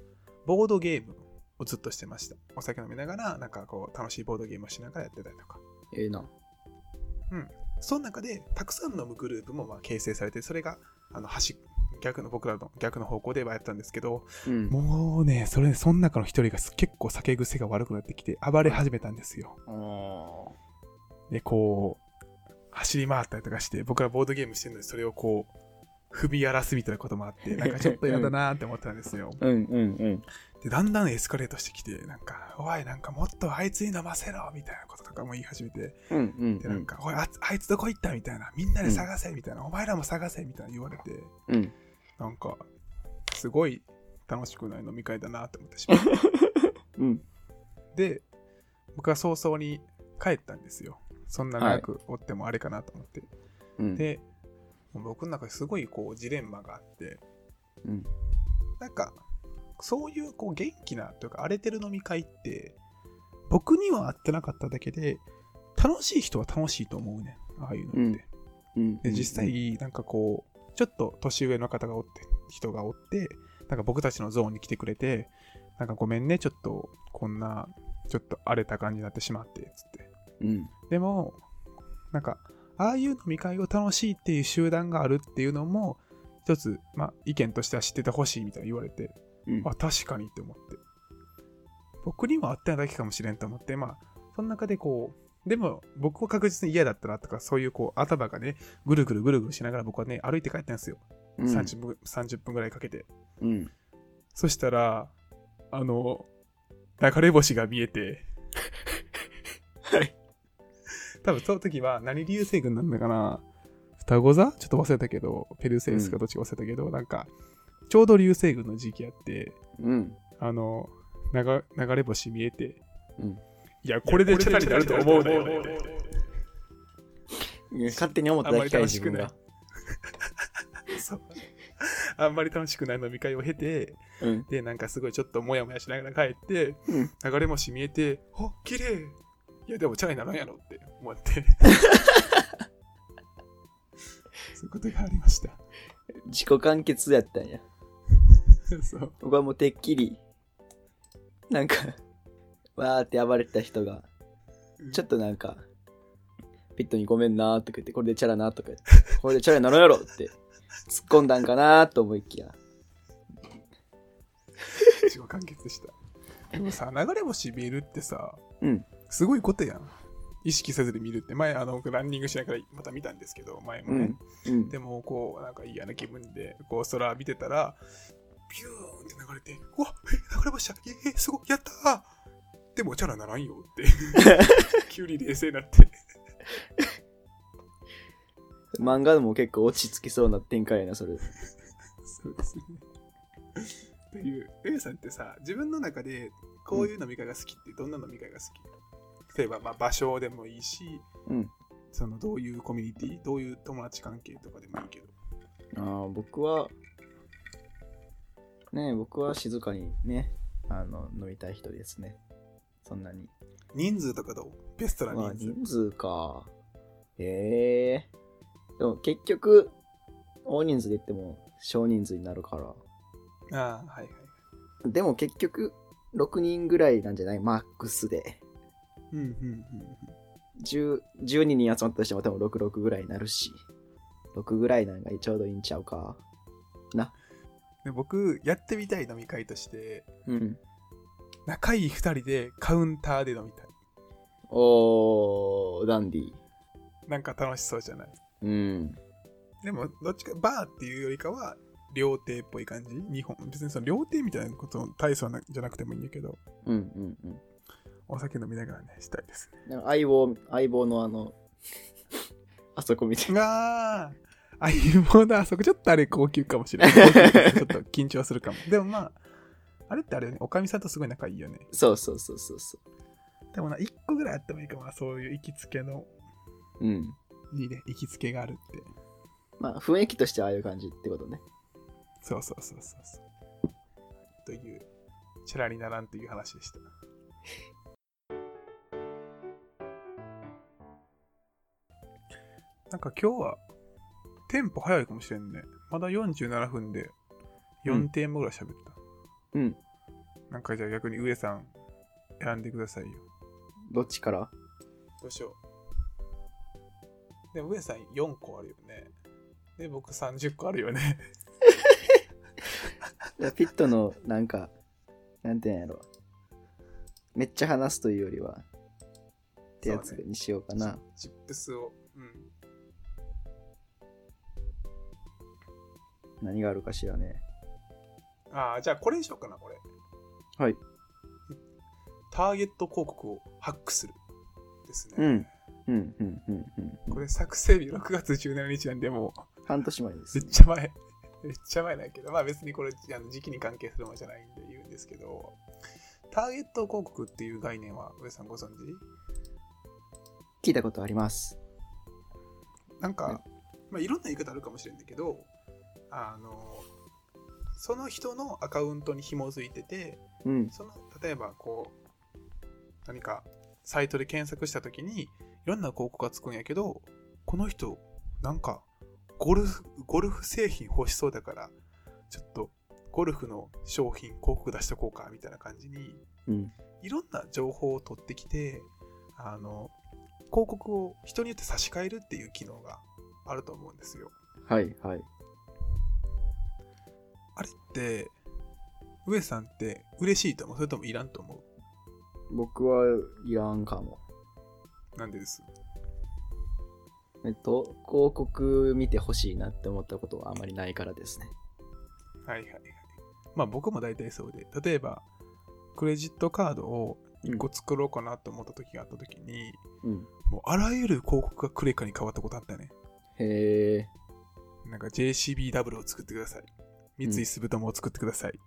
ボードゲームをずっとしてました。お酒飲みながら、なんかこう、楽しいボードゲームをしながらやってたりとか。ええな。その中で、たくさん飲むグループもまあ形成されて、それが、あの、端、逆の、僕らの逆の方向ではやったんですけど、うん。もうね、それ、その中の一人が結構酒癖が悪くなってきて、暴れ始めたんですよ。あで、こう、走り回ったりとかして、僕らボードゲームしてるのに、それをこう、踏み荒らすみたいなこともあって、なんかちょっと嫌だなーって思ってたんですよ。ーうんうんうん。で、だんだんエスカレートしてきて、なんか、おい、なんかもっとあいつに飲ませろみたいなこととかも言い始めて、うんうんで、なんか、おいあ、あいつどこ行ったみたいな、みんなで探せみたいな、お前らも探せみたいな言われて、うん。なんか、すごい楽しくない飲み会だなって思ってしまう。うん。で、僕は早々に帰ったんですよ。そんな長くおってもあれかなと思って。うん。で、もう僕の中ですごいこうジレンマがあって、うん。なんか、そういうこう元気なというか荒れてる飲み会って、僕には合ってなかっただけで、楽しい人は楽しいと思うねん。ああいうのって。うんうん。で実際、なんかこう、ちょっと年上の方がおって、人がおって、なんか僕たちのゾーンに来てくれて、なんかごめんね、ちょっとこんな、ちょっと荒れた感じになってしまって、つって。うん。でも、なんか、ああいう飲み会を楽しいっていう集団があるっていうのも、一つ、まあ、意見としては知っててほしいみたいな言われて、うん。あ、確かにって思って。僕には合ってないだけかもしれんと思って、まあ、その中でこう、でも僕は確実に嫌だったなとか、そういうこう頭がね、ぐるぐるぐるぐるしながら僕はね、歩いて帰ったんですよ。うん30分、30分ぐらいかけて。うん。そしたら、あの、流れ星が見えて、はい。多分その時は何流星群なんだかな。双子座？ちょっと忘れたけど、ペルセウスかどっちか忘れたけど、なんか、ちょうど流星群の時期やって、うん。あの、流流れ星見えて、うん。いや、これでチャラになると思うね。いや勝手に思っただけかい自分が。そう。あんまり楽しくない飲み会を経て、うん。で、なんかすごいちょっともやもやしながら帰って、うん。流れ星見えて、あ綺麗いや、でもチャラにならんやろって思って。そういうことがありました。自己完結やったんや。そう。僕はもうてっきり、なんか、わーって暴れてた人が、ちょっとなんか、ピットにごめんなーとか言って、これでチャラなとか言って、これでチャラになるやろって突っ込んだんかなーと思いきや。自己完結でした。でもさ、流れ星見えるってさ、うん。すごいことやん。意識せずに見るって、前、あの、僕ランニングしながらまた見たんですけど、前もね。うん。うん。でも、こう、なんか嫌な気分で、こう、空見てたら、ピューンって流れて、うわえ、流れましたえー、すごいやったーでも、チャラならんよって。急に冷静になって。漫画でも結構落ち着きそうな展開やな、それ。そうですね。という、A さんってさ、自分の中でこういう飲み会が好きってどんな飲み会が好き、例えば、まあ、場所でもいいし、うん。そのどういうコミュニティ、どういう友達関係とかでもいいけど。ああ、僕は、ねえ僕は静かにね、あの、飲みたい人ですね。そんなに。人数とかどう？ベストなまあ、人数？人数か。ええでも結局、大人数で言っても少人数になるから。ああ、はいはい。でも結局、6人ぐらいなんじゃない？マックスで。うんうんうん10 12人集まったとしても多分6、6ぐらいになるし。6ぐらいなんかちょうどいいんちゃうか。で僕、やってみたい飲み会として、うん。仲いい2人でカウンターで飲みたい。おー、ダンディ。なんか楽しそうじゃない？うん。でも、どっちか、バーっていうよりかは、料亭っぽい感じ？日本。別にその料亭みたいなこと、大層なじゃなくてもいいんだけど、うんうんうん。お酒飲みながらね、したいですね。相棒、相棒のあの、あそこみたいな。ああ相棒だ、あそこちょっとあれ高級かもしれない。ちょっと緊張するかも。でもまあ、あれってあれよね、おかみさんとすごい仲いいよね。そうそうそうそうそでもな、一個ぐらいあってもいいかもな、そういう行きつけの、う。うん。いいね、行きつけがあるって。まあ、雰囲気としてああいう感じってことね。そうそうそうそうそう。という、チャラにならんという話でした。なんか今日は、テンポ早いかもしれんね。まだ47分で4テーマぐらい喋った。うん。なんかじゃあ逆に上さん選んでくださいよ。どっちから？どうしよう。でも上さん4個あるよね。で、僕30個あるよね。ピットの、なんか、なんていうんやろ。めっちゃ話すというよりは、ってやつにしようかな。チップスを。うん。何があるかしらね。ああ、じゃあこれにしようかな、これ。はい。ターゲット広告をハックする。ですね。うん。うん、うん、うん、うん。これ作成日6月17日なんで、も半年前でう、すめっ。ちゃ前。めっちゃ前だけど、まあ別にこれあの時期に関係するものじゃないんで言うんですけど、ターゲット広告っていう概念は上さんご存知？聞いたことあります。なんか、まあいろんな言い方あるかもしれんだけど、あの、その人のアカウントに紐づいてて、うん。その例えばこう何かサイトで検索した時にいろんな広告がつくんやけどこの人なんかゴルフゴルフ製品欲しそうだからちょっとゴルフの商品広告出しとこうかみたいな感じにうん。いろんな情報を取ってきてあの広告を人によって差し替えるっていう機能があると思うんですよはいはい。あれって上さんって嬉しいと思う？それともいらんと思僕はいらんかも。うなんでです？えっと、広告見てほしいなって思ったことはあまりないからですね。はいはいはい。まあ僕も大体そうで、例えば、クレジットカードを1個作ろうかなと思った時があった時に、うん。もうあらゆる広告がクレカに変わったことあったね。へえ。なんか JCBW を作ってください。三井住友を作ってください。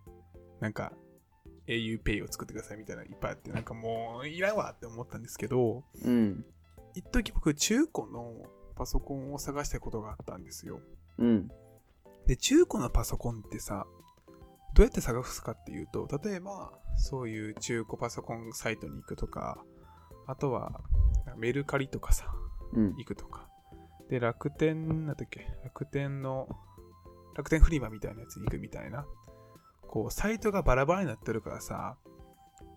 なんか auPay を作ってくださいみたいなのいっぱいあって、なんかもういらんわって思ったんですけど、うん。一時僕中古のパソコンを探したことがあったんですよ。うん。で、中古のパソコンってさ、どうやって探すかっていうと、例えば、そういう中古パソコンサイトに行くとか、あとは、メルカリとかさ、うん。行くとか。で、楽天、なんだっけ、楽天の、楽天フリマみたいなやつに行くみたいな。こう、サイトがバラバラになってるからさ、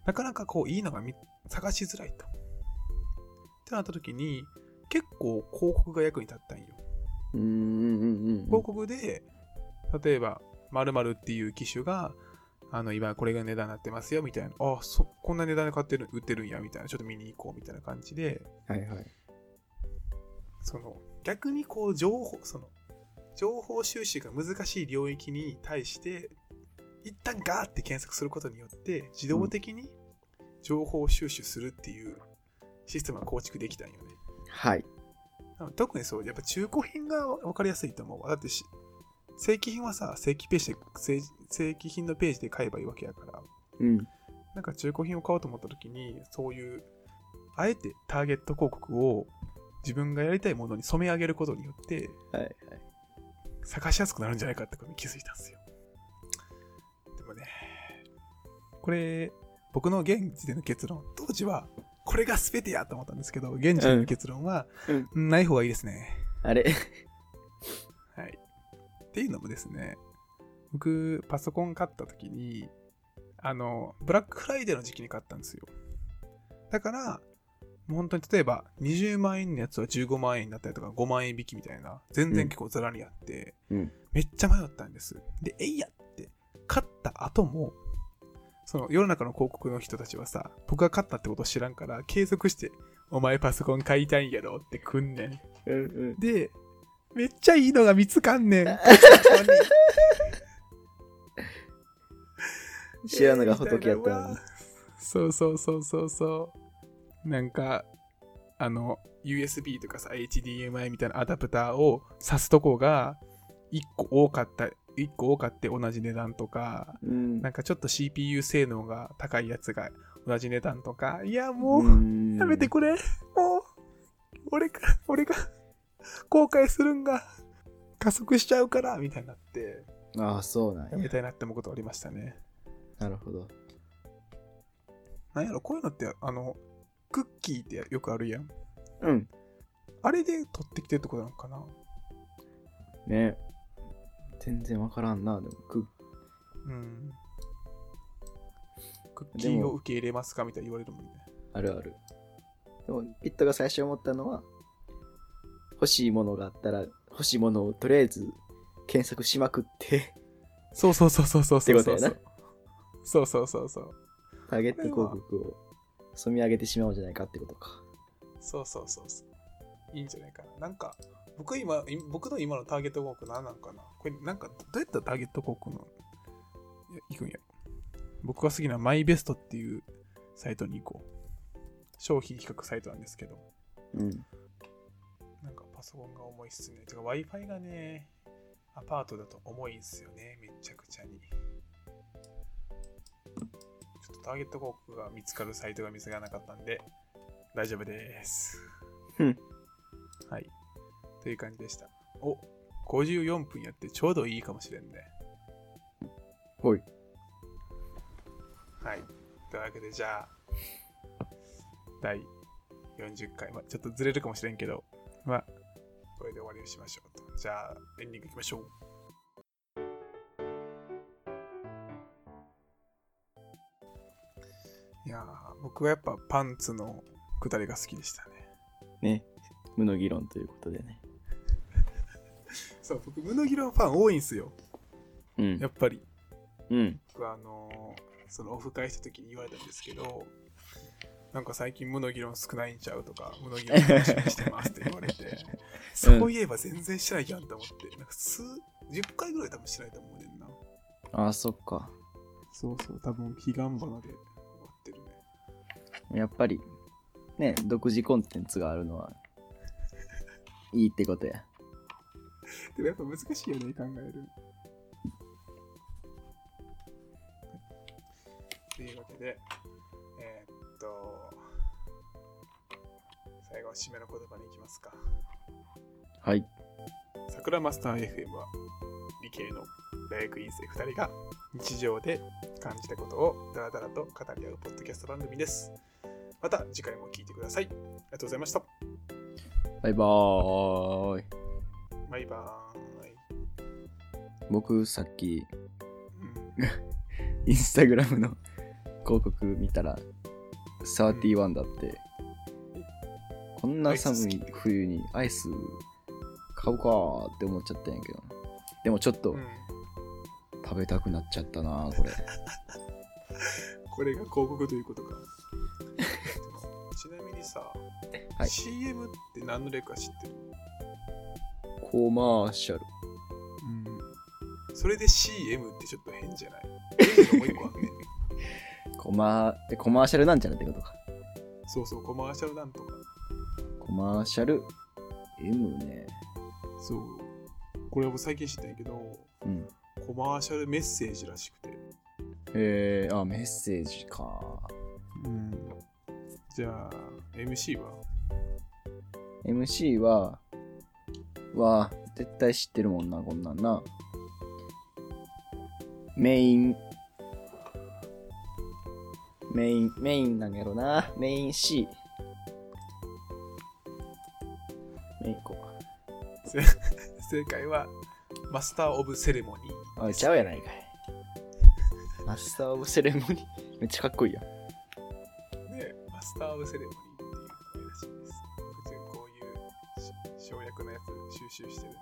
なかなかこう、いいのが見探しづらいと。ってなった時に、結構広告が役に立ったんよ。うんうんうんうん。広告で、例えば、〇〇っていう機種が、あの、今これが値段になってますよ、みたいな。あ、そ、こんな値段で買ってる、売ってるんや、みたいな。ちょっと見に行こう、みたいな感じで、はいはい。その、逆にこう、情報、その、情報収集が難しい領域に対して、一旦ガーって検索することによって、自動的に情報収集するっていうシステムが構築できたんよね。はい。特にそう、やっぱ中古品が分かりやすいと思うわ。だってし、正規品はさ、正規ページで正、正規品のページで買えばいいわけやから、うん。なんか中古品を買おうと思った時に、そういう、あえてターゲット広告を自分がやりたいものに染め上げることによって、はいはい。探しやすくなるんじゃないかってことに気づいたんですよ。でもね、これ、僕の現時点の結論、当時は、これが全てやと思ったんですけど、現時点の結論は、うんない方がいいですね。あれはい。っていうのもですね、僕、パソコン買った時に、あの、ブラックフライデーの時期に買ったんですよ。だから、もう本当に例えば20万円のやつは15万円になったりとか5万円引きみたいな、全然結構ザラにあって、うん。めっちゃ迷ったんです。で、えいやって、買った後も、その世の中の広告の人たちはさ、僕が買ったってことを知らんから、継続して、お前パソコン買いたいんやろってくんねん。うんうん。で、めっちゃいいのが見つかんねん。知らんのが仏やった。そうそうそうそうそう。なんか、あの、USB とかさ、HDMI みたいなアダプターを挿すとこが、1個多かった、1個多かって同じ値段とか、うん。なんかちょっと CPU 性能が高いやつが同じ値段とか、いやもう、うんやめてくれ。もう、俺が、俺が、後悔するんが、加速しちゃうから、みたいになって、ああ、そうなんやめや。たいなって思うことありましたね。なるほど。なんやろ、こういうのって、あの、クッキーってよくあるやん。うん。あれで取ってきてるとこなのかな？ね全然わからんな。でも、くうん。クッキーを受け入れますかみたいに言われるもんね。あるある。でも、ピットが最初思ったのは、欲しいものがあったら、欲しいものをとりあえず検索しまくって、そうそうそうそうそうそうそう。ってことやなそうそうそうそう。ターゲット広告を染み上げてしまうんじゃないかってことか。そうそうそうそう。いいんじゃないかな。なんか、僕今、い僕の今のターゲット広告何なんかな？これなんか、どうやったらターゲット広告の、いくんや。僕が好きなマイベストっていうサイトに行こう。商品比較サイトなんですけど。うん。なんかパソコンが重いっすね。てか Wi-Fi がね、アパートだと重いんすよね、めちゃくちゃに。ターゲット広告が見つかるサイトが見つからなかったんで、大丈夫です。うんはい。という感じでした。お54分やってちょうどいいかもしれんね。ほい。はい。というわけで、じゃあ、第40回は、ちょっとずれるかもしれんけど、まあ、これで終わりにしましょうと。じゃあ、エンディングいきましょう。僕はやっぱパンツのくだりが好きでしたね。ね。無の議論ということでね。そう、僕、ムノギロンファン多いんすよ。うんや。っぱり。うん。僕はあのーそのオフ会した時に言われたんですけど、なんか最近無の議論少ないんちゃうとか、無の議論楽しみにしてますって言われて、そういえば全然してないじゃんと思って、なんか数、10回ぐらい多分してないと思うねんな。ああ、そっか。そうそう、多分彼岸花で。やっぱり、ね、独自コンテンツがあるのは、いいってことや。でもやっぱ難しいよね、考える。というわけで、えーっと、最後は締めの言葉に行きますか。はい。桜マスター FM は理系の大学院生2人が日常で感じたことをダラダラと語り合うポッドキャスト番組です。また次回も聞いてください。ありがとうございました。バイバーイ。バイバーイ。僕、さっき、うんインスタグラムの広告見たら、31だって、こんな寒い冬にアイス買うかーって思っちゃったんやけど。でもちょっとうん食べたくなっちゃったなこれ。これが広告ということか。にさ、はい CM って何の略か知ってる？コマーシャル。うん。それで CM ってちょっと変じゃない？変もう一個あん。コマー、コマーシャルなんちゃらってことか。そうそう、コマーシャルなんとか。コマーシャル？M ね。そう。これは僕最近知ったんやけど、うん。コマーシャルメッセージらしくて。えー、あ、メッセージか。うん。じゃあ、MC は？MC は、は、絶対知ってるもんな、こんなんな。メイン、メイン、メインなんやろな。メイン C。メインこせ 正解は、マスター・オブ・セレモニー。う。あ、ちゃうやないかい。 Master of Ceremony。めっちゃかっこいいやん。で、 Master of Ceremony 集してる。